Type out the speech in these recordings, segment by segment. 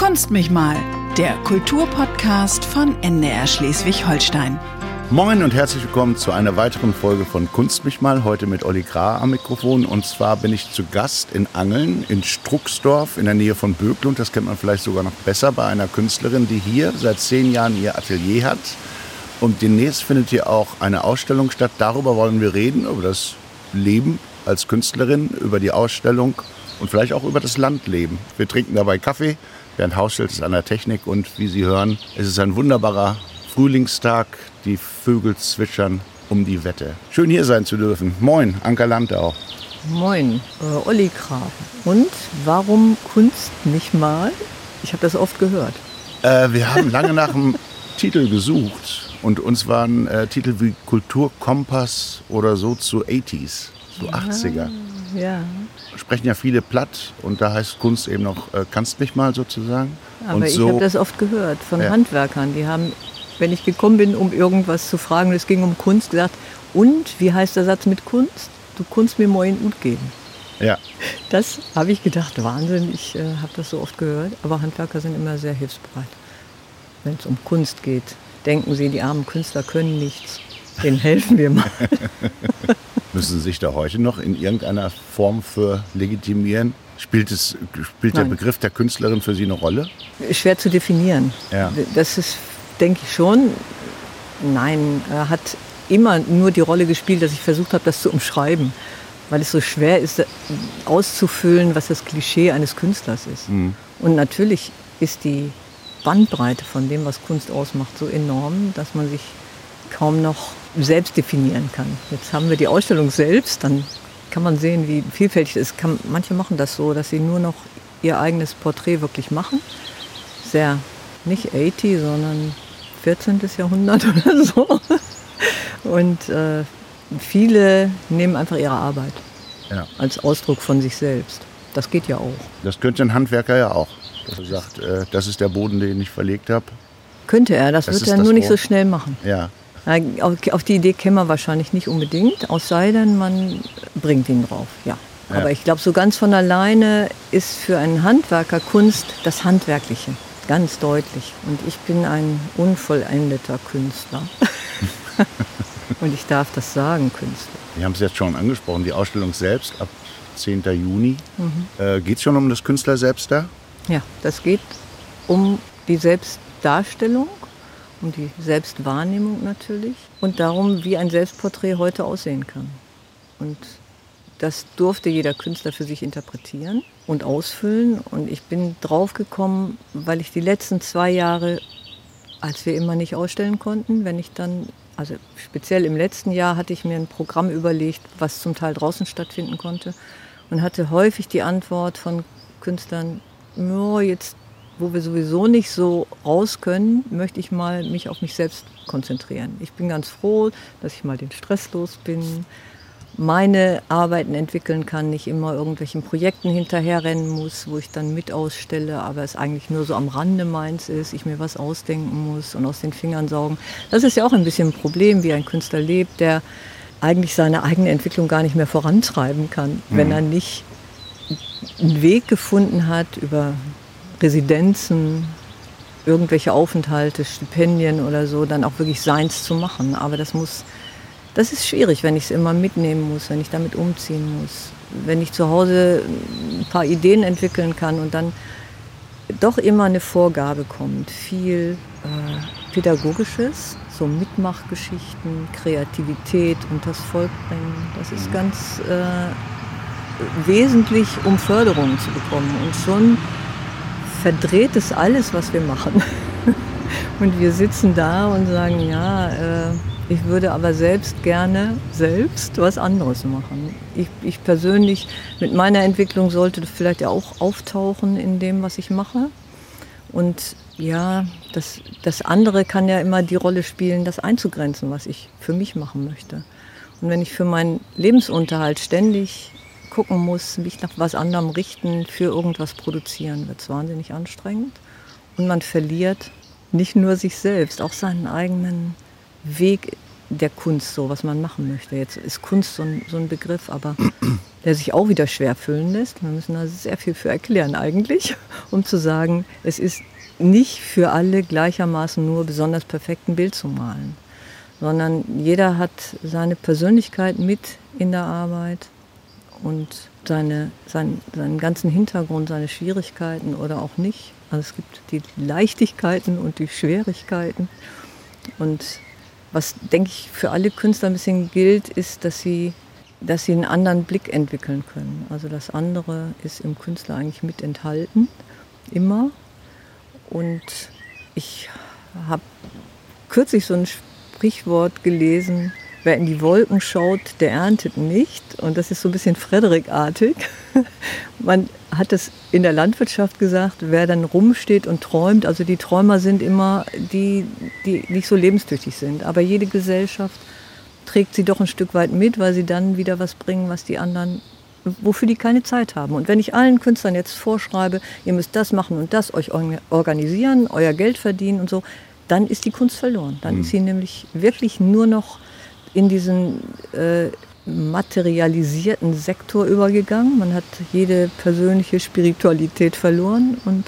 Kunst mich mal, der Kulturpodcast von NDR Schleswig-Holstein. Moin und herzlich willkommen zu einer weiteren Folge von Kunst mich mal. Heute mit Olli Gra am Mikrofon. Und zwar bin ich zu Gast in Angeln, in Strucksdorf, in der Nähe von Böklund. Das kennt man vielleicht sogar noch besser bei einer Künstlerin, die hier seit zehn Jahren ihr Atelier hat. Und demnächst findet hier auch eine Ausstellung statt. Darüber wollen wir reden, über das Leben als Künstlerin, über die Ausstellung und vielleicht auch über das Landleben. Wir trinken dabei Kaffee. Bernd Hausselt ist an der Technik und wie Sie hören, es ist ein wunderbarer Frühlingstag. Die Vögel zwitschern um die Wette. Schön hier sein zu dürfen. Moin, Anker Landau. Moin, äh, Olli Grafen. Und warum Kunst nicht mal? Ich habe das oft gehört. Äh, wir haben lange nach einem Titel gesucht und uns waren äh, Titel wie Kulturkompass oder so zu 80s, so 80er. Ja. Sprechen ja viele platt und da heißt Kunst eben noch äh, kannst mich mal sozusagen. Aber und ich so, habe das oft gehört von Ja. Handwerkern. Die haben, wenn ich gekommen bin, um irgendwas zu fragen, es ging um Kunst, gesagt, und wie heißt der Satz mit Kunst? Du kannst mir mal in Ut geben. ja, Das habe ich gedacht, Wahnsinn, ich äh, habe das so oft gehört. Aber Handwerker sind immer sehr hilfsbereit, wenn es um Kunst geht. Denken Sie, die armen Künstler können nichts. Denen helfen wir mal. müssen Sie sich da heute noch in irgendeiner Form für legitimieren? Spielt, es, spielt der. Begriff der Künstlerin für Sie eine Rolle? Schwer zu definieren. Ja. Das ist, denke ich schon. Nein, hat immer nur die Rolle gespielt, dass ich versucht habe, das zu umschreiben. Weil es so schwer ist, auszufüllen, was das Klischee eines Künstlers ist. Und natürlich ist die Bandbreite von dem, was Kunst ausmacht, so enorm, dass man sich kaum noch selbst definieren kann. Jetzt haben wir die Ausstellung selbst, dann kann man sehen, wie vielfältig es ist. Kann, manche machen das so, dass sie nur noch ihr eigenes Porträt wirklich machen. Sehr, nicht 80, sondern 14. Jahrhundert oder so. Und äh, viele nehmen einfach ihre Arbeit Ja. als Ausdruck von sich selbst. Das geht ja auch. Das könnte ein Handwerker ja auch. Dass er sagt, äh, das ist der Boden, den ich verlegt habe. Könnte er, das, Das wird er nur nicht Rohr. so schnell machen. Ja, Auf, die Idee käme er wahrscheinlich nicht unbedingt, aus sei denn, man bringt ihn drauf. Ja. Ja. Aber ich glaube, so ganz von alleine ist für einen Handwerker Kunst das Handwerkliche. Ganz deutlich. Und ich bin ein unvollendeter Künstler. Und ich darf das sagen, Künstler. wir haben es jetzt schon angesprochen, die Ausstellung selbst ab 10. Juni. Äh, Geht es schon um das Künstler selbst da? Ja, das geht um die Selbstdarstellung, um die Selbstwahrnehmung natürlich und darum, wie ein Selbstporträt heute aussehen kann. Und das durfte jeder Künstler für sich interpretieren und ausfüllen. Und ich bin draufgekommen, weil ich die letzten zwei Jahre, als wir immer nicht ausstellen konnten, wenn ich dann, also speziell im letzten Jahr hatte ich mir ein Programm überlegt, was zum Teil draußen stattfinden konnte und hatte häufig die Antwort von Künstlern, ja, jetzt, wo wir sowieso nicht so raus können, möchte ich mal mich auf mich selbst konzentrieren. Ich bin ganz froh, dass ich mal den Stress los bin, meine Arbeiten entwickeln kann, nicht immer irgendwelchen Projekten hinterherrennen muss, wo ich dann mit ausstelle, aber es eigentlich nur so am Rande meins ist, ich mir was ausdenken muss und aus den Fingern saugen. Das ist ja auch ein bisschen ein Problem, wie ein Künstler lebt, der eigentlich seine eigene Entwicklung gar nicht mehr vorantreiben kann, wenn er nicht einen Weg gefunden hat über Residenzen, irgendwelche Aufenthalte, Stipendien oder so, dann auch wirklich seins zu machen. Aber das muss, das ist schwierig, wenn ich es immer mitnehmen muss, wenn ich damit umziehen muss, wenn ich zu Hause ein paar Ideen entwickeln kann und dann doch immer eine Vorgabe kommt, viel äh, Pädagogisches, so Mitmachgeschichten, Kreativität und das Volk bringen. Das ist ganz äh, wesentlich, um Förderung zu bekommen. Und schon verdreht es alles, was wir machen. Und wir sitzen da und sagen, ja, äh, ich würde aber selbst gerne selbst was anderes machen. Ich, ich persönlich mit meiner Entwicklung sollte vielleicht auch auftauchen in dem, was ich mache. Und ja, das, das andere kann ja immer die Rolle spielen, das einzugrenzen, was ich für mich machen möchte. Und wenn ich für meinen Lebensunterhalt ständig gucken muss, mich nach was anderem richten, für irgendwas produzieren, wird es wahnsinnig anstrengend. Und man verliert nicht nur sich selbst, auch seinen eigenen Weg der Kunst so, was man machen möchte. Jetzt ist Kunst so ein, so ein Begriff, aber der sich auch wieder schwer füllen lässt. Wir müssen da sehr viel für erklären eigentlich, um zu sagen, es ist nicht für alle gleichermaßen nur besonders perfekt ein Bild zu malen, sondern jeder hat seine Persönlichkeit mit in der Arbeit und seine, sein, seinen ganzen Hintergrund, seine Schwierigkeiten oder auch nicht. Also es gibt die Leichtigkeiten und die Schwierigkeiten. Und was, denke ich, für alle Künstler ein bisschen gilt, ist, dass sie, dass sie einen anderen Blick entwickeln können. Also das andere ist im Künstler eigentlich mit enthalten, immer. Und ich habe kürzlich so ein Sprichwort gelesen, wer in die Wolken schaut, der erntet nicht. Und das ist so ein bisschen Frederik-artig. Man hat es in der Landwirtschaft gesagt, wer dann rumsteht und träumt, also die Träumer sind immer die, die nicht so lebenstüchtig sind. Aber jede Gesellschaft trägt sie doch ein Stück weit mit, weil sie dann wieder was bringen, was die anderen wofür die keine Zeit haben. Und wenn ich allen Künstlern jetzt vorschreibe, ihr müsst das machen und das, euch organisieren, euer Geld verdienen und so, dann ist die Kunst verloren. Dann mhm. ist sie nämlich wirklich nur noch in diesen äh, materialisierten Sektor übergegangen. Man hat jede persönliche Spiritualität verloren und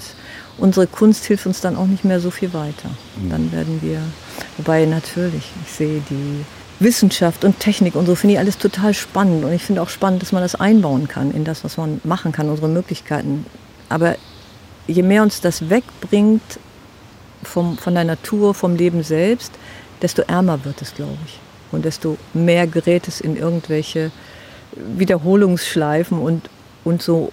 unsere Kunst hilft uns dann auch nicht mehr so viel weiter. Mhm. Dann werden wir, wobei natürlich, ich sehe die Wissenschaft und Technik und so finde ich alles total spannend. Und ich finde auch spannend, dass man das einbauen kann in das, was man machen kann, unsere Möglichkeiten. Aber je mehr uns das wegbringt vom, von der Natur, vom Leben selbst, desto ärmer wird es, glaube ich. Und desto mehr gerät es in irgendwelche Wiederholungsschleifen und, und so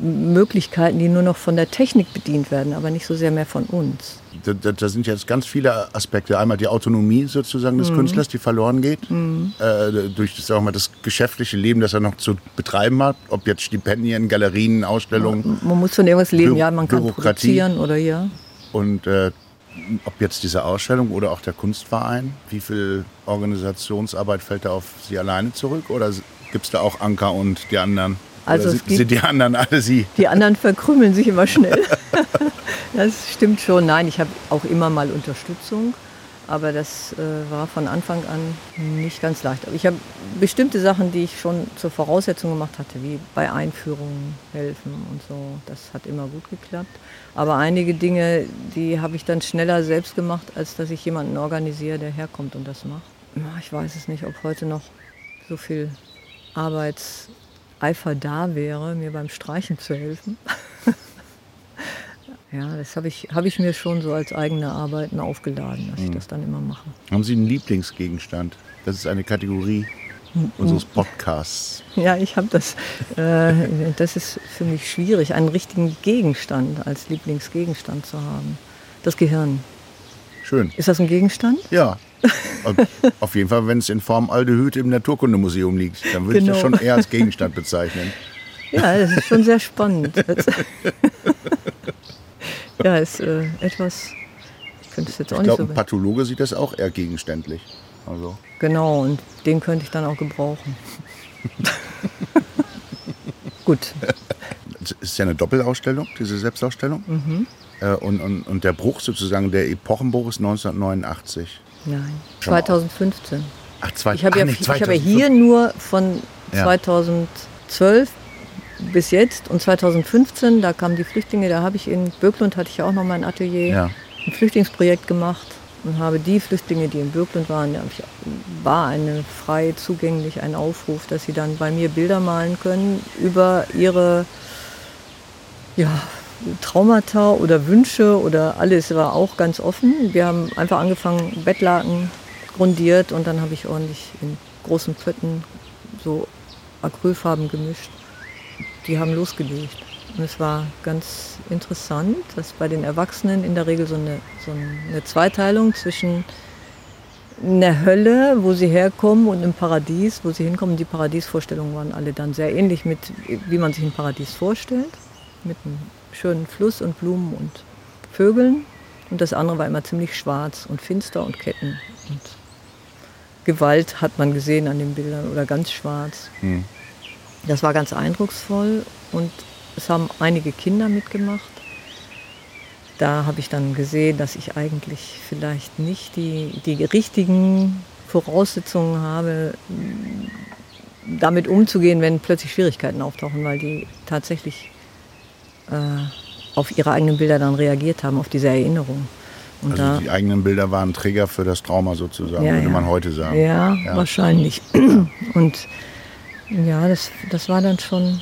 Möglichkeiten, die nur noch von der Technik bedient werden, aber nicht so sehr mehr von uns. Da, da, da sind jetzt ganz viele Aspekte. Einmal die Autonomie sozusagen des mhm. Künstlers, die verloren geht, mhm. äh, durch das, mal, das geschäftliche Leben, das er noch zu betreiben hat, ob jetzt Stipendien, Galerien, Ausstellungen. Man, man muss von irgendwas leben, Bü ja, man kann produzieren oder ja. Und äh, ob jetzt diese Ausstellung oder auch der Kunstverein, wie viel Organisationsarbeit fällt da auf Sie alleine zurück oder gibt es da auch Anker und die anderen? Also sind, sind die anderen alle Sie? Die anderen verkrümmeln sich immer schnell. das stimmt schon. Nein, ich habe auch immer mal Unterstützung. Aber das äh, war von Anfang an nicht ganz leicht. Aber ich habe bestimmte Sachen, die ich schon zur Voraussetzung gemacht hatte, wie bei Einführungen helfen und so. Das hat immer gut geklappt. Aber einige Dinge, die habe ich dann schneller selbst gemacht, als dass ich jemanden organisiere, der herkommt und das macht. Ich weiß es nicht, ob heute noch so viel Arbeits Eifer da wäre, mir beim Streichen zu helfen. ja, das habe ich, hab ich mir schon so als eigene Arbeiten aufgeladen, dass mhm. ich das dann immer mache. Haben Sie einen Lieblingsgegenstand? Das ist eine Kategorie unseres Podcasts. Ja, ich habe das. Äh, das ist für mich schwierig, einen richtigen Gegenstand als Lieblingsgegenstand zu haben. Das Gehirn. Schön. Ist das ein Gegenstand? Ja. Auf jeden Fall, wenn es in Form Aldehyd im Naturkundemuseum liegt, dann würde genau. ich das genau. schon eher als Gegenstand bezeichnen. Ja, das ist schon sehr spannend. ja, ist äh, etwas. Ich könnte es jetzt auch ich nicht glaub, so. Ein Pathologe sieht das auch eher gegenständlich. Also. Genau, und den könnte ich dann auch gebrauchen. Gut. Das ist ja eine Doppelausstellung, diese Selbstausstellung. Mhm. Äh, und, und, und der Bruch sozusagen, der Epochenbruch ist 1989. Nein, 2015. Ach, zwei, ich habe ja, nicht, hab ja hier nur von ja. 2012 bis jetzt und 2015, da kamen die Flüchtlinge, da habe ich in Böcklund hatte ich ja auch noch mein Atelier, ja. ein Flüchtlingsprojekt gemacht und habe die Flüchtlinge, die in Böcklund waren, war eine frei zugänglich ein Aufruf, dass sie dann bei mir Bilder malen können über ihre ja, Traumata oder Wünsche oder alles war auch ganz offen. Wir haben einfach angefangen, Bettlaken grundiert und dann habe ich ordentlich in großen Pötten so Acrylfarben gemischt. Die haben losgelegt. Und es war ganz interessant, dass bei den Erwachsenen in der Regel so eine, so eine Zweiteilung zwischen einer Hölle, wo sie herkommen, und einem Paradies, wo sie hinkommen. Die Paradiesvorstellungen waren alle dann sehr ähnlich mit, wie man sich ein Paradies vorstellt. Mit einem schönen Fluss und Blumen und Vögeln. Und das andere war immer ziemlich schwarz und finster und Ketten. Und Gewalt hat man gesehen an den Bildern oder ganz schwarz. Mhm. Das war ganz eindrucksvoll und es haben einige Kinder mitgemacht. Da habe ich dann gesehen, dass ich eigentlich vielleicht nicht die, die richtigen Voraussetzungen habe, damit umzugehen, wenn plötzlich Schwierigkeiten auftauchen, weil die tatsächlich äh, auf ihre eigenen Bilder dann reagiert haben, auf diese Erinnerung. Und also die eigenen Bilder waren Träger für das Trauma sozusagen, ja, würde ja. man heute sagen. Ja, ja. wahrscheinlich. Und ja, das, das war dann schon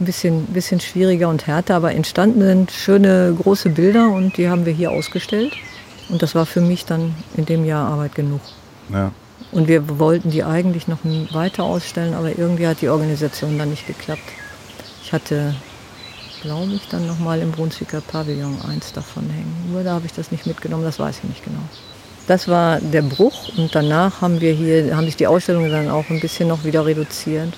ein bisschen, bisschen schwieriger und härter, aber entstanden sind schöne große Bilder und die haben wir hier ausgestellt. Und das war für mich dann in dem Jahr Arbeit genug. Ja. Und wir wollten die eigentlich noch weiter ausstellen, aber irgendwie hat die Organisation dann nicht geklappt. Ich hatte, glaube ich, dann nochmal im Brunswicker Pavillon eins davon hängen. Nur da habe ich das nicht mitgenommen, das weiß ich nicht genau. Das war der Bruch und danach haben wir hier, haben sich die Ausstellungen dann auch ein bisschen noch wieder reduziert,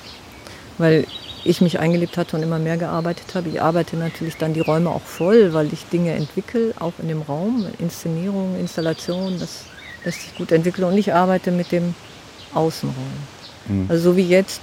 weil ich mich eingelebt hatte und immer mehr gearbeitet habe. Ich arbeite natürlich dann die Räume auch voll, weil ich Dinge entwickle, auch in dem Raum, Inszenierung, Installation, das lässt sich gut entwickeln und ich arbeite mit dem Außenraum. Mhm. Also so wie jetzt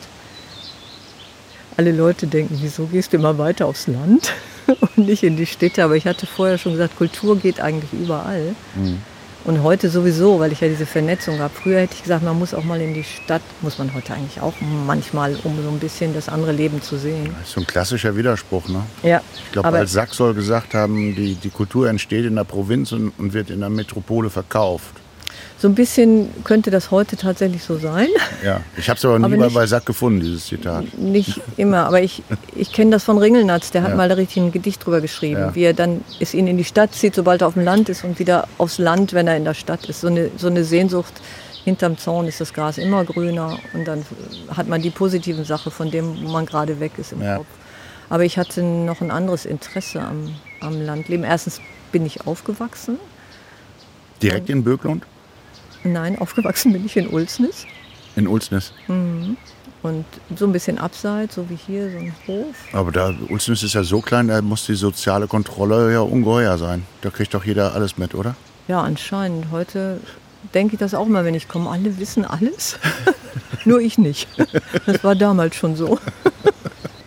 alle Leute denken, wieso gehst du immer weiter aufs Land und nicht in die Städte, aber ich hatte vorher schon gesagt, Kultur geht eigentlich überall. Mhm. Und heute sowieso, weil ich ja diese Vernetzung habe. Früher hätte ich gesagt, man muss auch mal in die Stadt, muss man heute eigentlich auch manchmal, um so ein bisschen das andere Leben zu sehen. Das ist so ein klassischer Widerspruch, ne? Ja. Ich glaube, als Sack soll gesagt haben, die, die Kultur entsteht in der Provinz und, und wird in der Metropole verkauft. So ein bisschen könnte das heute tatsächlich so sein. Ja, ich habe es aber nie aber nicht, bei Sack gefunden, dieses Zitat. Nicht immer, aber ich, ich kenne das von Ringelnatz, der hat ja. mal da richtig ein Gedicht drüber geschrieben, ja. wie er dann es ihn in die Stadt zieht, sobald er auf dem Land ist und wieder aufs Land, wenn er in der Stadt ist. So eine, so eine Sehnsucht, hinterm Zaun ist das Gras immer grüner und dann hat man die positiven Sachen von dem, wo man gerade weg ist im ja. Kopf. Aber ich hatte noch ein anderes Interesse am, am Landleben. Erstens bin ich aufgewachsen. Direkt in Böklund? Nein, aufgewachsen bin ich in Ulsnis. In Ulsnis? Mhm. Und so ein bisschen abseits, so wie hier, so ein Hof. Aber da, Ulsnis ist ja so klein, da muss die soziale Kontrolle ja ungeheuer sein. Da kriegt doch jeder alles mit, oder? Ja, anscheinend. Heute denke ich das auch mal, wenn ich komme. Alle wissen alles. Nur ich nicht. Das war damals schon so.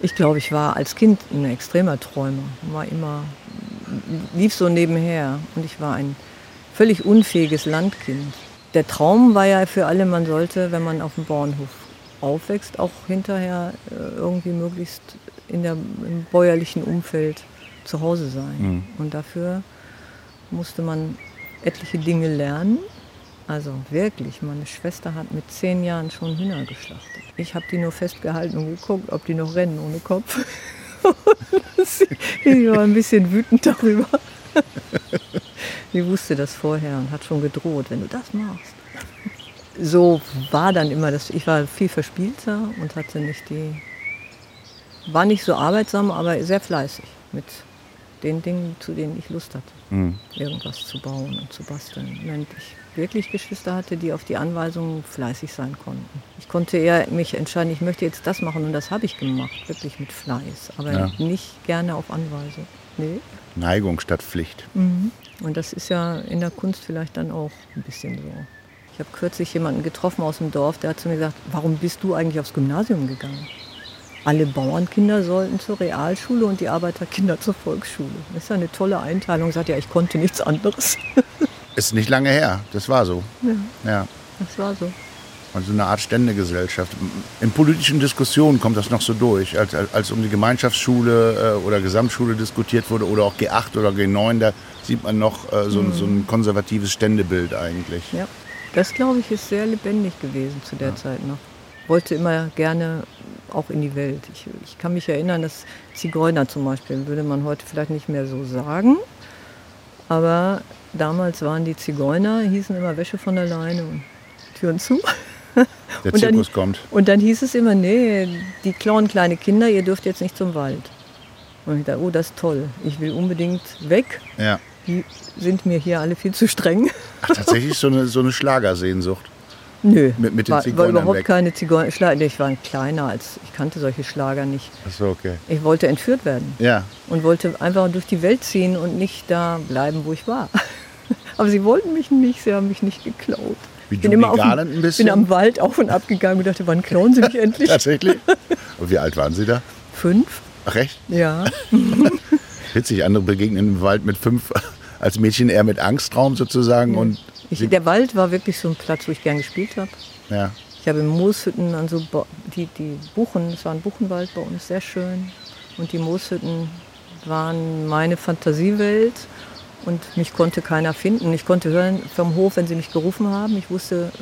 Ich glaube, ich war als Kind ein extremer Träumer. War immer, lief so nebenher. Und ich war ein völlig unfähiges Landkind der Traum war ja für alle, man sollte, wenn man auf dem Bauernhof aufwächst, auch hinterher äh, irgendwie möglichst in der, im bäuerlichen Umfeld zu Hause sein. Mhm. Und dafür musste man etliche Dinge lernen. Also wirklich, meine Schwester hat mit zehn Jahren schon Hühner geschlachtet. Ich habe die nur festgehalten und geguckt, ob die noch rennen ohne Kopf. ich war ein bisschen wütend darüber. Die wusste das vorher und hat schon gedroht, wenn du das machst. So war dann immer das. Ich war viel verspielter und hatte nicht die. War nicht so arbeitsam, aber sehr fleißig mit den Dingen, zu denen ich Lust hatte. Mhm. Irgendwas zu bauen und zu basteln. Während ich wirklich Geschwister hatte, die auf die Anweisungen fleißig sein konnten. Ich konnte eher mich entscheiden, ich möchte jetzt das machen und das habe ich gemacht, wirklich mit Fleiß, aber ja. nicht gerne auf Anweisung. Nee. Neigung statt Pflicht. Mhm. Und das ist ja in der Kunst vielleicht dann auch ein bisschen so. Ich habe kürzlich jemanden getroffen aus dem Dorf, der hat zu mir gesagt, warum bist du eigentlich aufs Gymnasium gegangen? Alle Bauernkinder sollten zur Realschule und die Arbeiterkinder zur Volksschule. Das ist ja eine tolle Einteilung. Sagt ja, ich konnte nichts anderes. Ist nicht lange her, das war so. Ja, ja. das war so. Also eine Art Ständegesellschaft. In politischen Diskussionen kommt das noch so durch, als, als um die Gemeinschaftsschule äh, oder Gesamtschule diskutiert wurde oder auch G8 oder G9, da sieht man noch äh, so, mhm. so, ein konservatives Ständebild eigentlich. Ja, das glaube ich ist sehr lebendig gewesen zu der ja. Zeit noch. Wollte immer gerne auch in die Welt. Ich, ich kann mich erinnern, dass Zigeuner zum Beispiel, würde man heute vielleicht nicht mehr so sagen, aber damals waren die Zigeuner, hießen immer Wäsche von alleine und Türen zu. Der Zirkus dann, kommt. Und dann hieß es immer, nee, die klauen kleine Kinder, ihr dürft jetzt nicht zum Wald. Und ich dachte, oh, das ist toll. Ich will unbedingt weg. Ja. Die sind mir hier alle viel zu streng. Ach, tatsächlich so eine, so eine Schlagersehnsucht. Nö, mit, mit den war, war überhaupt weg. keine Zigeuner. Ich war kleiner als ich kannte solche Schlager nicht. Ach so, okay. Ich wollte entführt werden. Ja. Und wollte einfach durch die Welt ziehen und nicht da bleiben, wo ich war. Aber sie wollten mich nicht, sie haben mich nicht geklaut. Wie bin immer auf, ein bisschen? bin am Wald auf und ab gegangen und dachte, wann klauen sie mich endlich? Tatsächlich? Und wie alt waren Sie da? Fünf. Ach echt? Ja. Witzig, andere begegnen im Wald mit fünf als Mädchen eher mit Angstraum sozusagen ja. und Ich, der Wald war wirklich so ein Platz, wo ich gern gespielt habe. Ja. Ich habe in Mooshütten an so die, die Buchen, es war ein Buchenwald bei uns, sehr schön. Und die Mooshütten waren meine Fantasiewelt und mich konnte keiner finden. Ich konnte hören vom Hof, wenn sie mich gerufen haben. Ich wusste,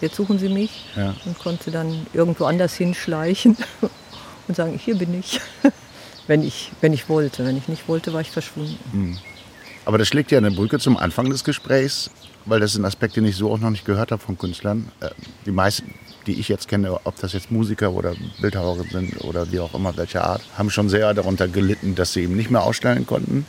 jetzt suchen sie mich Ja. und konnte dann irgendwo anders hinschleichen und sagen, hier bin ich. wenn ich, wenn ich wollte. Wenn ich nicht wollte, war ich verschwunden. Aber das schlägt ja eine Brücke zum Anfang des Gesprächs, weil das ist ein Aspekt, den ich so auch noch nicht gehört habe von Künstlern. Äh, Die meisten, die ich jetzt kenne, ob das jetzt Musiker oder Bildhauer sind oder wie auch immer, welcher Art, haben schon sehr darunter gelitten, dass sie eben nicht mehr ausstellen konnten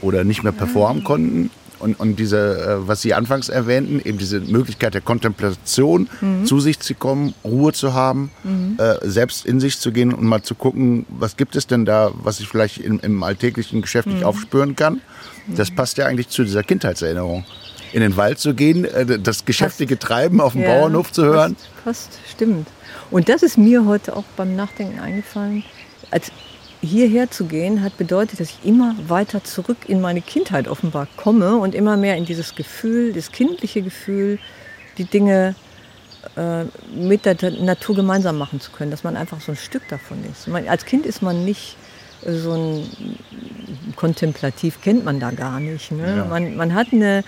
oder nicht mehr performen konnten. Und, und diese, äh, was Sie anfangs erwähnten, eben diese Möglichkeit der Kontemplation, zu sich zu kommen, Ruhe zu haben, äh, selbst in sich zu gehen und mal zu gucken, was gibt es denn da, was ich vielleicht im, im alltäglichen Geschäft nicht aufspüren kann. Das passt ja eigentlich zu dieser Kindheitserinnerung. In den Wald zu gehen, äh, das geschäftige Treiben auf dem Ja, Bauernhof zu hören. Passt, passt, stimmt. Und das ist mir heute auch beim Nachdenken eingefallen. Als hierher zu gehen, hat bedeutet, dass ich immer weiter zurück in meine Kindheit offenbar komme und immer mehr in dieses Gefühl, das kindliche Gefühl, die Dinge äh, mit der Natur gemeinsam machen zu können, dass man einfach so ein Stück davon ist. Man, als Kind ist man nicht so ein kontemplativ, kennt man da gar nicht. Ne? Ja. Man, man hat eine,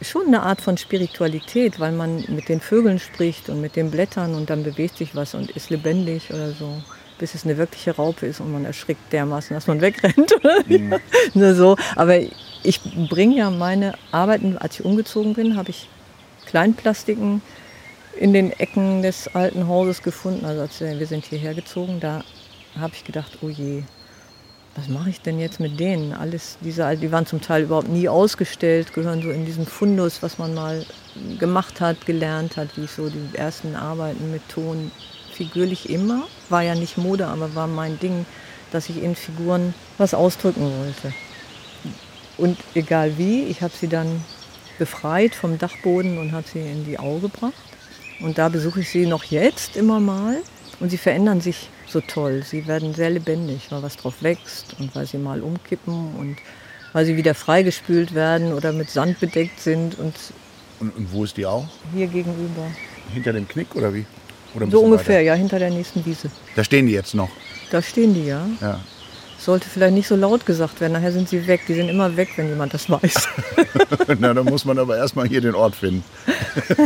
schon eine Art von Spiritualität, weil man mit den Vögeln spricht und mit den Blättern und dann bewegt sich was und ist lebendig oder so. Bis es eine wirkliche Raupe ist und man erschrickt dermaßen, dass man wegrennt. Oder Nur so. Aber ich bringe ja meine Arbeiten, als ich umgezogen bin, habe ich Kleinplastiken in den Ecken des alten Hauses gefunden. Also als wir wir sind hierher gezogen, da habe ich gedacht, oh je, was mache ich denn jetzt mit denen? Alles diese, die waren zum Teil überhaupt nie ausgestellt, gehören so in diesen Fundus, was man mal gemacht hat, gelernt hat, wie ich so die ersten Arbeiten mit Ton figürlich immer, war ja nicht Mode, aber war mein Ding, dass ich in Figuren was ausdrücken wollte. Und egal wie, ich habe sie dann befreit vom Dachboden und habe sie in die Au gebracht. Und da besuche ich sie noch jetzt immer mal. Und sie verändern sich so toll. Sie werden sehr lebendig, weil was drauf wächst und weil sie mal umkippen und weil sie wieder freigespült werden oder mit Sand bedeckt sind. Und Und, und wo ist die auch? hier gegenüber. Hinter dem Knick oder wie? So ungefähr, weiter? ja, hinter der nächsten Wiese. Da stehen die jetzt noch. Da stehen die, ja. Ja. Sollte vielleicht nicht so laut gesagt werden, nachher sind sie weg. Die sind immer weg, wenn jemand das weiß. Na, dann muss man aber erstmal hier den Ort finden.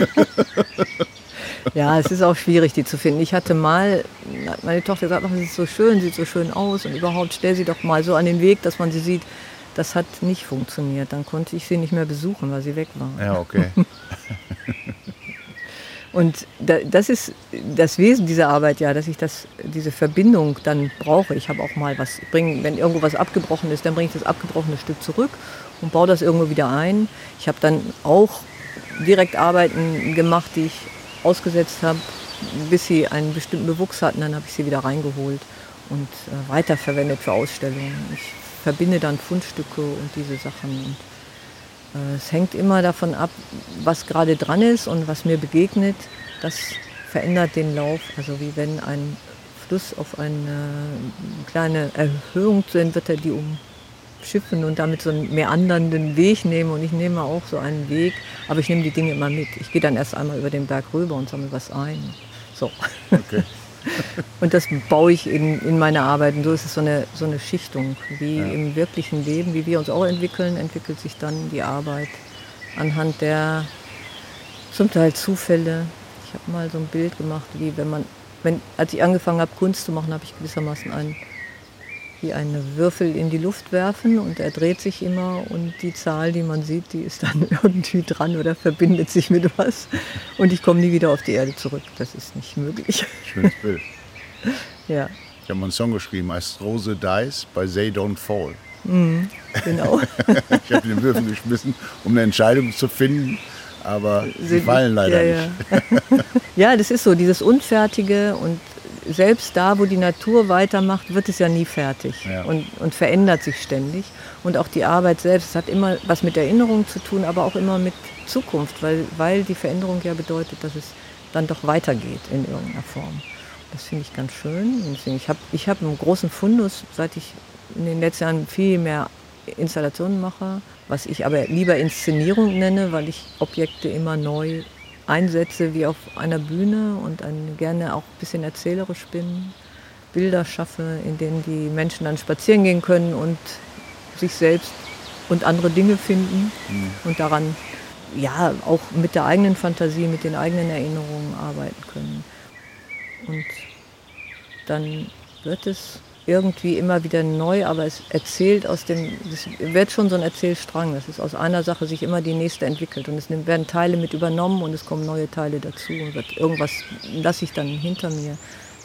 Ja, es ist auch schwierig, die zu finden. Ich hatte mal, hat meine Tochter gesagt, ach, sie ist so schön, sieht so schön aus und überhaupt stell sie doch mal so an den Weg, dass man sie sieht. Das hat nicht funktioniert. Dann konnte ich sie nicht mehr besuchen, weil sie weg war. Ja, okay. Und da, das ist das Wesen dieser Arbeit ja, dass ich das, diese Verbindung dann brauche. Ich habe auch mal was bringen, wenn irgendwo was abgebrochen ist, dann bringe ich das abgebrochene Stück zurück und baue das irgendwo wieder ein. Ich habe dann auch direkt Arbeiten gemacht, die ich ausgesetzt habe, bis sie einen bestimmten Bewuchs hatten. Dann habe ich sie wieder reingeholt und äh, weiterverwendet für Ausstellungen. Ich verbinde dann Fundstücke und diese Sachen. Äh, Es hängt immer davon ab, was gerade dran ist und was mir begegnet. Das verändert den Lauf. Also wie wenn ein Fluss auf eine kleine Erhöhung zu wird er die umschiffen und damit so einen meandernden Weg nehmen. Und ich nehme auch so einen Weg, aber ich nehme die Dinge immer mit. Ich gehe dann erst einmal über den Berg rüber und sammle was ein. So. okay. Und das baue ich in, in meine Arbeit. Und so ist es so eine, so eine Schichtung. Wie Ja. im wirklichen Leben, wie wir uns auch entwickeln, entwickelt sich dann die Arbeit anhand der zum Teil Zufälle. Ich habe mal so ein Bild gemacht, wie wenn man, wenn, als ich angefangen habe, Kunst zu machen, habe ich gewissermaßen einen, wie einen Würfel in die Luft werfen und er dreht sich immer und die Zahl, die man sieht, die ist dann irgendwie dran oder verbindet sich mit was. Und ich komme nie wieder auf die Erde zurück. Das ist nicht möglich. Schönes Bild. Ja, Ich habe mal einen Song geschrieben, heißt Rose Dies by They Don't Fall. genau. Ich habe den Würfel geschmissen, um eine Entscheidung zu finden, aber sie fallen leider ja, nicht. Ja. ja, das ist so, dieses Unfertige und selbst da, wo die Natur weitermacht, wird es ja nie fertig Ja. und, und verändert sich ständig. Und auch die Arbeit selbst, hat immer was mit Erinnerung zu tun, aber auch immer mit Zukunft, weil, weil die Veränderung ja bedeutet, dass es dann doch weitergeht in irgendeiner Form. Das finde ich ganz schön. Ich habe ich hab einen großen Fundus, seit ich in den letzten Jahren viel mehr Installationen mache, was ich aber lieber Inszenierung nenne, weil ich Objekte immer neu einsetze wie auf einer Bühne und ein, gerne auch ein bisschen erzählerisch bin, Bilder schaffe, in denen die Menschen dann spazieren gehen können und sich selbst und andere Dinge finden mhm. und daran ja auch mit der eigenen Fantasie, mit den eigenen Erinnerungen arbeiten können. Und dann wird es irgendwie immer wieder neu, aber es erzählt aus dem, es wird schon so ein Erzählstrang, dass es aus einer Sache sich immer die nächste entwickelt und es werden Teile mit übernommen und es kommen neue Teile dazu und wird irgendwas lasse ich dann hinter mir.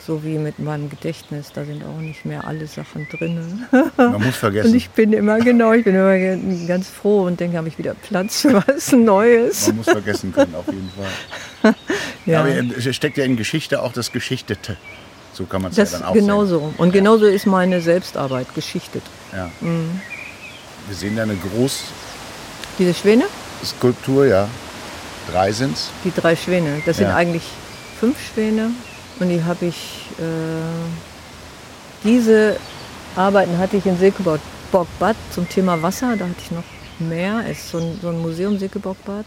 So wie mit meinem Gedächtnis, da sind auch nicht mehr alle Sachen drin. Man muss vergessen. Und ich bin immer, genau, ich bin immer ganz froh und denke, habe ich wieder Platz für was Neues. Man muss vergessen können, auf jeden Fall. ja. Aber es steckt ja in Geschichte auch das Geschichtete. So kann man es ja dann auch genau sehen. so. Und ja. genauso ist meine Selbstarbeit geschichtet. Ja. Mhm. Wir sehen da eine groß... Diese Schwäne? Skulptur, ja. Drei sind es. Die drei Schwäne. Das ja. sind eigentlich fünf Schwäne. Und die habe ich, äh, diese Arbeiten hatte ich in Sekeborgbad zum Thema Wasser. Da hatte ich noch mehr. Es ist so ein, so ein Museum Sekeborgbad.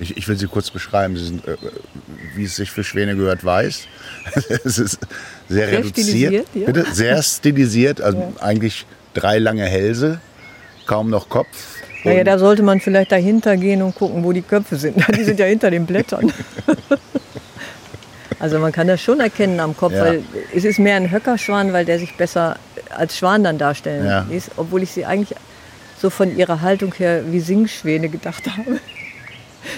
Ich, ich, will sie kurz beschreiben. Sie sind, äh, wie es sich für Schwäne gehört, weiß. es ist sehr, sehr reduziert. Ja. Bitte? Sehr stilisiert. Also ja. eigentlich drei lange Hälse, kaum noch Kopf. Naja, da sollte man vielleicht dahinter gehen und gucken, wo die Köpfe sind. Die sind ja hinter den Blättern. Also man kann das schon erkennen am Kopf, ja. weil es ist mehr ein Höckerschwan, weil der sich besser als Schwan dann darstellen ja. ließ, obwohl ich sie eigentlich so von ihrer Haltung her wie Singschwäne gedacht habe,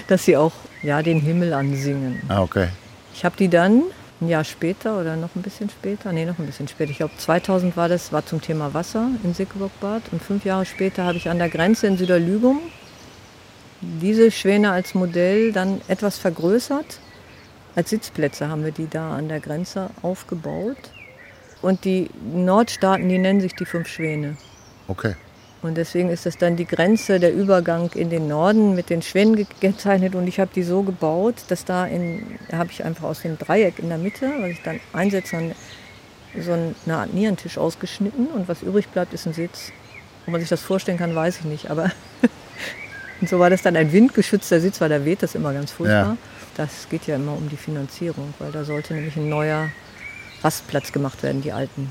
dass sie auch ja, den Himmel ansingen. Ah, okay. Ich habe die dann ein Jahr später oder noch ein bisschen später, nee, noch ein bisschen später, ich glaube 2000 war das, war zum Thema Wasser in Sickebockbad und fünf Jahre später habe ich an der Grenze in Süderlügum diese Schwäne als Modell dann etwas vergrößert als Sitzplätze haben wir die da an der Grenze aufgebaut. Und die Nordstaaten, die nennen sich die fünf Schwäne. Okay. Und deswegen ist das dann die Grenze, der Übergang in den Norden mit den Schwänen gekennzeichnet. Und ich habe die so gebaut, dass da in, habe ich einfach aus dem Dreieck in der Mitte, was ich dann einsetze, so eine Art Nierentisch ausgeschnitten. Und was übrig bleibt, ist ein Sitz. Ob man sich das vorstellen kann, weiß ich nicht. Aber und so war das dann ein windgeschützter Sitz, weil da weht das immer ganz furchtbar. Ja. Das geht ja immer um die Finanzierung, weil da sollte nämlich ein neuer Rastplatz gemacht werden. Die alten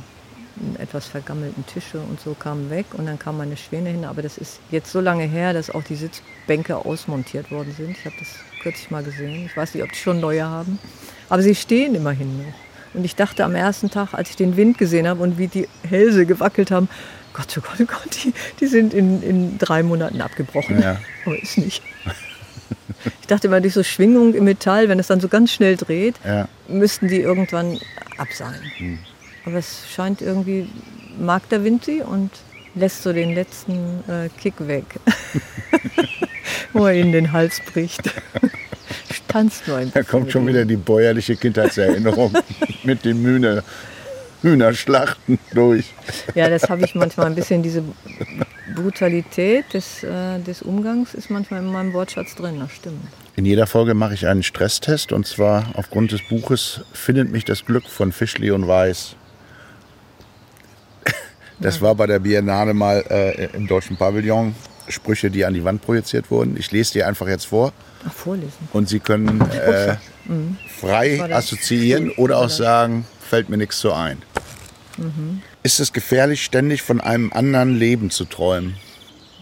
etwas vergammelten Tische und so kamen weg und dann kam meine Schwäne hin. Aber das ist jetzt so lange her, dass auch die Sitzbänke ausmontiert worden sind. Ich habe das kürzlich mal gesehen. Ich weiß nicht, ob die schon neue haben. Aber sie stehen immerhin noch. Und ich dachte am ersten Tag, als ich den Wind gesehen habe und wie die Hälse gewackelt haben, Gott, oh Gott, oh Gott, die, die sind in, in drei Monaten abgebrochen. Ja. Aber ist nicht. Ich dachte immer, durch so Schwingung im Metall, wenn es dann so ganz schnell dreht, ja. müssten die irgendwann ab sein. Hm. Aber es scheint irgendwie, mag der Wind sie und lässt so den letzten äh, Kick weg, wo er ihnen den Hals bricht. Tanzt nur ein. Da kommt schon wieder die bäuerliche Kindheitserinnerung mit den Mühne. Hühnerschlachten durch. Ja, das habe ich manchmal ein bisschen, diese Brutalität des, äh, des Umgangs ist manchmal in meinem Wortschatz drin, das stimmt. In jeder Folge mache ich einen Stresstest und zwar aufgrund des Buches Findet mich das Glück von Fischli und Weiß. Das war bei der Biennale mal äh, im Deutschen Pavillon. Sprüche, die an die Wand projiziert wurden. Ich lese die einfach jetzt vor. Ach, vorlesen. Und Sie können äh, mhm. frei assoziieren oder auch sagen, fällt mir nichts so ein. Mhm. Ist es gefährlich, ständig von einem anderen Leben zu träumen?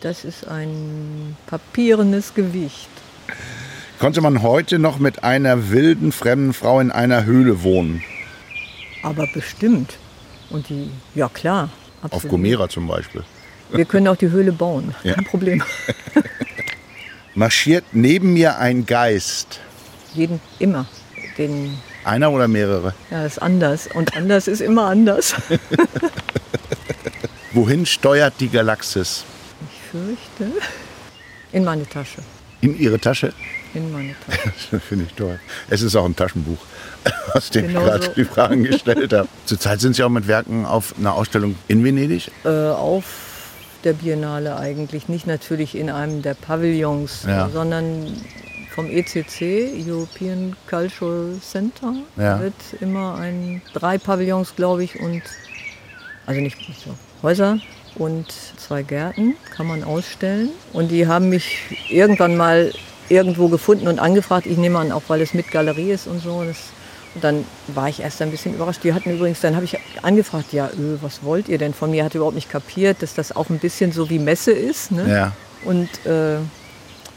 Das ist ein papierenes Gewicht. Konnte man heute noch mit einer wilden, fremden Frau in einer Höhle wohnen? Aber bestimmt. Und die, ja klar. Absolut. Auf Gomera zum Beispiel. Wir können auch die Höhle bauen, kein ja. Problem. Marschiert neben mir ein Geist? Jeden, immer. Den einer oder mehrere? Ja, ist anders. Und anders ist immer anders. Wohin steuert die Galaxis? Ich fürchte, in meine Tasche. In Ihre Tasche? In meine Tasche. Das finde ich toll. Es ist auch ein Taschenbuch, aus dem genau ich gerade so. die Fragen gestellt habe. Zurzeit sind Sie auch mit Werken auf einer Ausstellung in Venedig? Äh, auf der Biennale eigentlich. Nicht natürlich in einem der Pavillons, ja. sondern vom ECC, European Cultural Center, ja. wird immer ein, drei Pavillons, glaube ich, und, also nicht so, Häuser und zwei Gärten, kann man ausstellen. Und die haben mich irgendwann mal irgendwo gefunden und angefragt. Ich nehme an, auch weil es mit Galerie ist und so. Das, und dann war ich erst ein bisschen überrascht. Die hatten übrigens, dann habe ich angefragt, ja, öh, was wollt ihr denn von mir? Hat überhaupt nicht kapiert, dass das auch ein bisschen so wie Messe ist. Ne? Ja. Und äh,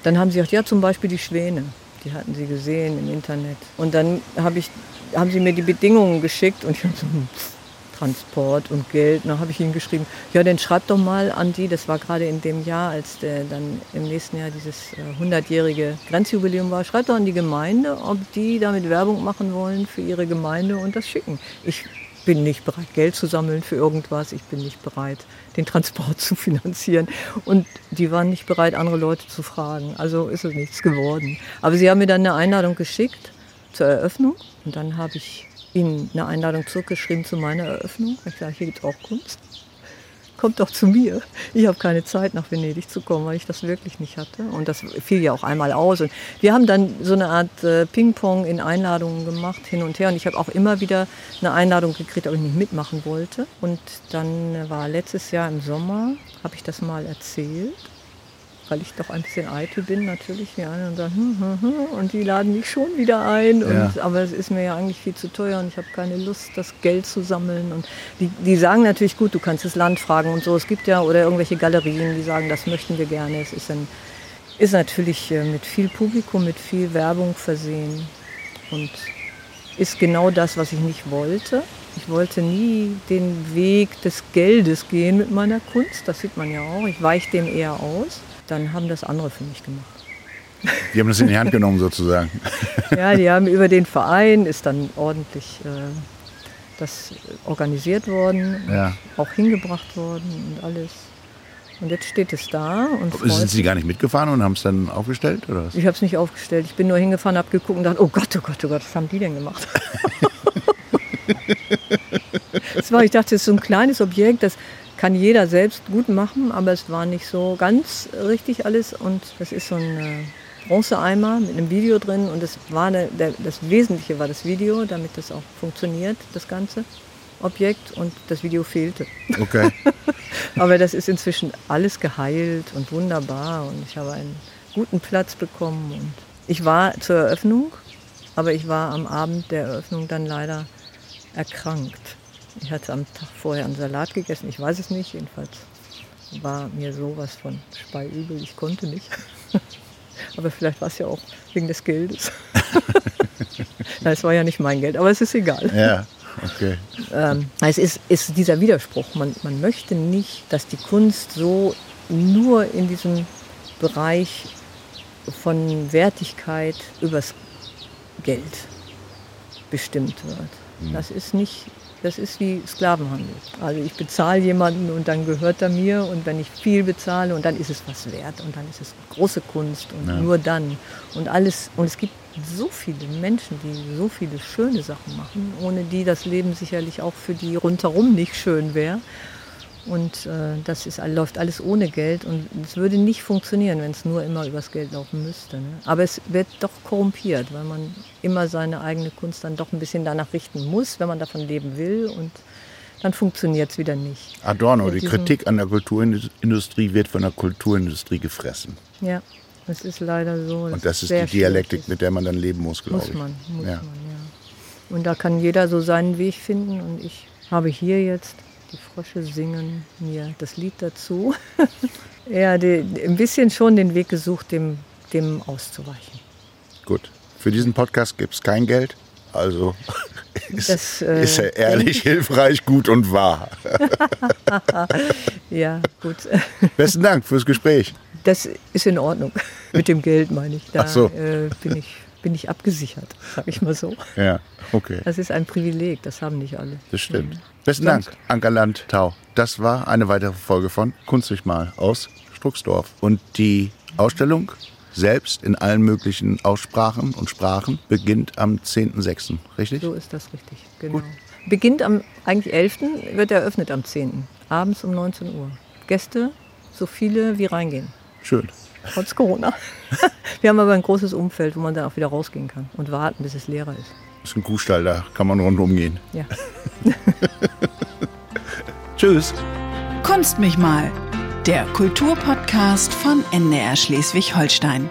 dann haben sie gesagt, ja, zum Beispiel die Schwäne. Die hatten sie gesehen im Internet. Und dann hab ich, haben sie mir die Bedingungen geschickt und ich habe so, hm, Transport und Geld. Dann habe ich ihnen geschrieben, ja, dann schreibt doch mal an die, das war gerade in dem Jahr, als der, dann im nächsten Jahr dieses äh, 100-jährige Grenzjubiläum war, schreibt doch an die Gemeinde, ob die damit Werbung machen wollen für ihre Gemeinde und das schicken. Ich bin nicht bereit, Geld zu sammeln für irgendwas. Ich bin nicht bereit, den Transport zu finanzieren. Und die waren nicht bereit, andere Leute zu fragen. Also ist es nichts geworden. Aber sie haben mir dann eine Einladung geschickt zur Eröffnung. Und dann habe ich ihnen eine Einladung zurückgeschrieben zu meiner Eröffnung. Ich sage, hier gibt es auch Kunst kommt doch zu mir. Ich habe keine Zeit, nach Venedig zu kommen, weil ich das wirklich nicht hatte. Und das fiel ja auch einmal aus. Und wir haben dann so eine Art äh, Ping-Pong in Einladungen gemacht, hin und her. Und ich habe auch immer wieder eine Einladung gekriegt, ob ich nicht mitmachen wollte. Und dann war letztes Jahr im Sommer, habe ich das mal erzählt weil ich doch ein bisschen eitel bin natürlich, wie alle und sagen, hm, hm, hm, und die laden mich schon wieder ein. Und, Ja. Aber es ist mir ja eigentlich viel zu teuer und ich habe keine Lust, das Geld zu sammeln. Und die, die sagen natürlich, gut, du kannst das Land fragen und so. Es gibt ja, oder irgendwelche Galerien, die sagen, das möchten wir gerne. Es ist, ein, ist natürlich äh, mit viel Publikum, mit viel Werbung versehen und ist genau das, was ich nicht wollte. Ich wollte nie den Weg des Geldes gehen mit meiner Kunst. Das sieht man ja auch. Ich weiche dem eher aus. Dann haben das andere für mich gemacht. Die haben das in die Hand genommen sozusagen. Ja, die haben über den Verein ist dann ordentlich äh, das organisiert worden, Ja. auch hingebracht worden und alles. Und jetzt steht es da und Sind Sie gar nicht mitgefahren und haben es dann aufgestellt? Oder was? Ich habe es nicht aufgestellt. Ich bin nur hingefahren, habe geguckt und dachte, oh Gott, oh Gott, oh Gott, was haben die denn gemacht? das war, ich dachte, es ist so ein kleines Objekt, das kann jeder selbst gut machen, aber es war nicht so ganz richtig alles. Und das ist so ein äh, Bronzeeimer mit einem Video drin und das, war eine, der, das Wesentliche war das Video, damit das auch funktioniert, das ganze Objekt. Und das Video fehlte. Okay. Aber das ist inzwischen alles geheilt und wunderbar und ich habe einen guten Platz bekommen. Und ich war zur Eröffnung, aber ich war am Abend der Eröffnung dann leider erkrankt. Ich hatte am Tag vorher einen Salat gegessen, ich weiß es nicht, jedenfalls war mir sowas von speiübel, ich konnte nicht. Aber vielleicht war es ja auch wegen des Geldes. Es war ja nicht mein Geld, aber es ist egal Ja, okay. ähm, es ist, ist dieser Widerspruch. Man, man möchte nicht, dass die Kunst so nur in diesem Bereich von Wertigkeit übers Geld bestimmt wird. Das ist nicht, das ist wie Sklavenhandel. Also ich bezahle jemanden und dann gehört er mir und wenn ich viel bezahle und dann ist es was wert und dann ist es große Kunst und Ja. nur dann und alles und es gibt so viele Menschen, die so viele schöne Sachen machen, ohne die das Leben sicherlich auch für die rundherum nicht schön wäre. Und äh, das ist, läuft alles ohne Geld und es würde nicht funktionieren, wenn es nur immer übers Geld laufen müsste. Ne? Aber es wird doch korrumpiert, weil man immer seine eigene Kunst dann doch ein bisschen danach richten muss, wenn man davon leben will und dann funktioniert es wieder nicht. Adorno, die Kritik an der Kulturindustrie wird von der Kulturindustrie gefressen. Ja, es ist leider so. Und das ist die Dialektik, schwierig mit der man dann leben muss, glaube Muss ich. man, muss Ja. man, ja. Und da kann jeder so seinen Weg finden und ich habe hier jetzt, die Frösche singen mir das Lied dazu. ja, die, ein bisschen schon den Weg gesucht, dem, dem auszuweichen. Gut. Für diesen Podcast gibt es kein Geld. Also ist, Das, äh, ist er ehrlich, hilfreich, gut und wahr. Ja, gut. Besten Dank fürs Gespräch. Das ist in Ordnung. Mit dem Geld meine ich. Da Ach so. äh, bin, ich, bin ich abgesichert, sag ich mal so. Ja, okay. Das ist ein Privileg, das haben nicht alle. Das stimmt. Besten Dank, Ankerland Tau. Das war eine weitere Folge von Kunst durch Mal aus Strucksdorf. Und die Ausstellung selbst in allen möglichen Aussprachen und Sprachen beginnt am 10.06. Richtig? So ist das richtig, genau. Beginnt am eigentlich 11., wird eröffnet am 10. Abends um 19 Uhr. Gäste, so viele wie reingehen. Schön. Trotz Corona. Wir haben aber ein großes Umfeld, wo man dann auch wieder rausgehen kann und warten, bis es leerer ist. Das ist ein Kuhstall, da kann man rundum gehen. Ja. Tschüss. Kunst mich mal, der Kulturpodcast von NDR Schleswig-Holstein.